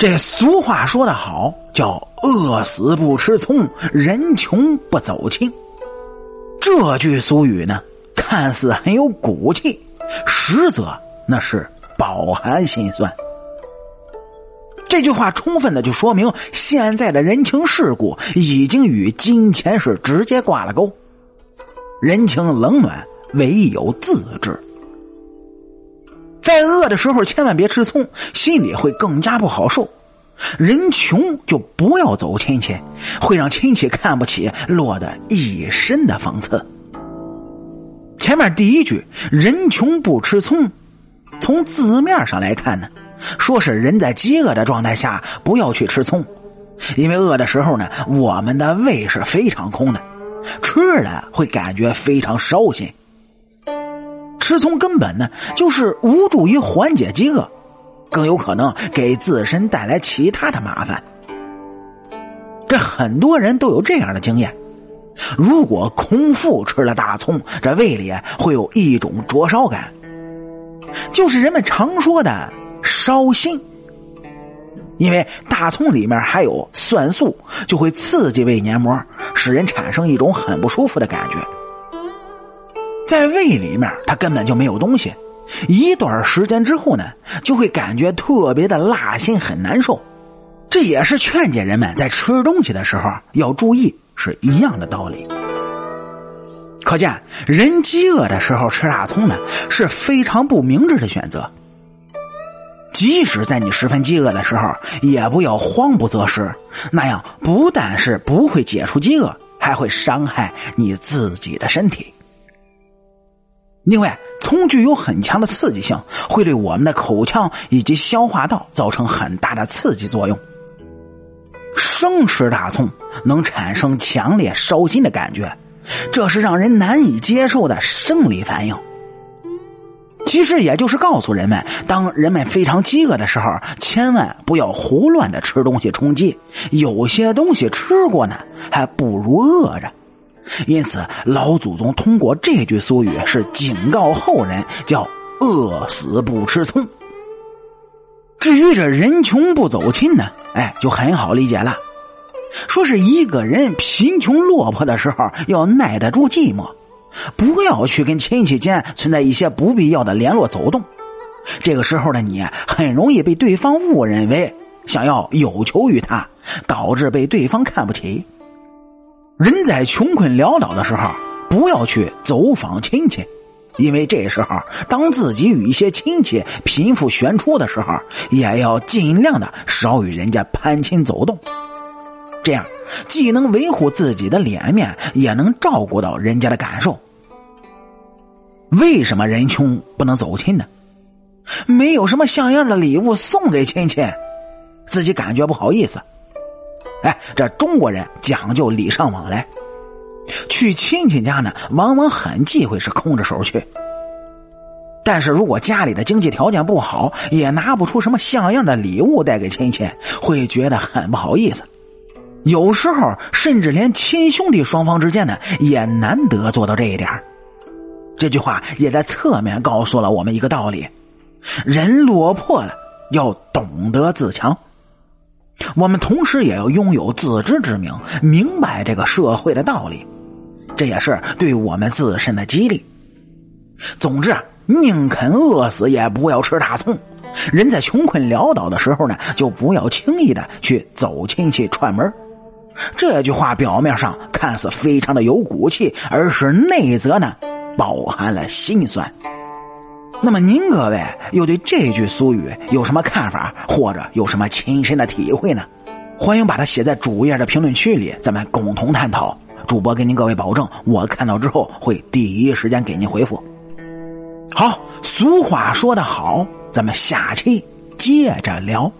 这俗话说得好，叫“饿死不吃葱，人穷不走亲”。这句俗语呢，看似很有骨气，实则那是饱含心酸。这句话充分的就说明，现在的人情世故已经与金钱是直接挂了钩，人情冷暖唯有自知。在饿的时候，千万别吃葱，心里会更加不好受。人穷就不要走亲戚，会让亲戚看不起，落得一身的讽刺。前面第一句“人穷不吃葱”，从字面上来看呢，说是人在饥饿的状态下不要去吃葱，因为饿的时候呢，我们的胃是非常空的，吃了会感觉非常烧心。吃葱根本呢，就是无助于缓解饥饿，更有可能给自身带来其他的麻烦。这很多人都有这样的经验：如果空腹吃了大葱，这胃里会有一种灼烧感，就是人们常说的烧心。因为大葱里面含有蒜素，就会刺激胃黏膜，使人产生一种很不舒服的感觉。在胃里面，它根本就没有东西。一段时间之后呢，就会感觉特别的辣心，很难受。这也是劝诫人们在吃东西的时候要注意，是一样的道理。可见，人饥饿的时候吃大葱呢，是非常不明智的选择。即使在你十分饥饿的时候，也不要慌不择食，那样不但是不会解除饥饿，还会伤害你自己的身体。另外，葱具有很强的刺激性，会对我们的口腔以及消化道造成很大的刺激作用。生吃大葱能产生强烈烧心的感觉，这是让人难以接受的生理反应。其实也就是告诉人们，当人们非常饥饿的时候，千万不要胡乱的吃东西充饥。有些东西吃过呢，还不如饿着。因此，老祖宗通过这句俗语是警告后人，叫“饿死不吃葱”。至于这人穷不走亲呢，哎，就很好理解了。说是一个人贫穷落魄的时候，要耐得住寂寞，不要去跟亲戚间存在一些不必要的联络走动。这个时候的你，很容易被对方误认为想要有求于他，导致被对方看不起。人在穷困潦倒的时候，不要去走访亲戚，因为这时候，当自己与一些亲戚贫富悬殊的时候，也要尽量的少与人家攀亲走动，这样既能维护自己的脸面，也能照顾到人家的感受。为什么人穷不能走亲呢？没有什么像样的礼物送给亲戚，自己感觉不好意思。哎，这中国人讲究礼尚往来，去亲戚家呢，往往很忌讳是空着手去。但是如果家里的经济条件不好，也拿不出什么像样的礼物带给亲戚，会觉得很不好意思。有时候甚至连亲兄弟双方之间呢，也难得做到这一点。这句话也在侧面告诉了我们一个道理：人落魄了，要懂得自强。我们同时也要拥有自知之明，明白这个社会的道理，这也是对我们自身的激励。总之啊，宁肯饿死也不要吃大葱。人在穷困潦倒的时候呢，就不要轻易的去走亲戚串门。这句话表面上看似非常的有骨气，而是内则呢，饱含了心酸。那么您各位又对这句俗语有什么看法，或者有什么亲身的体会呢？欢迎把它写在主页的评论区里，咱们共同探讨。主播跟您各位保证，我看到之后会第一时间给您回复。好，俗话说得好，咱们下期接着聊。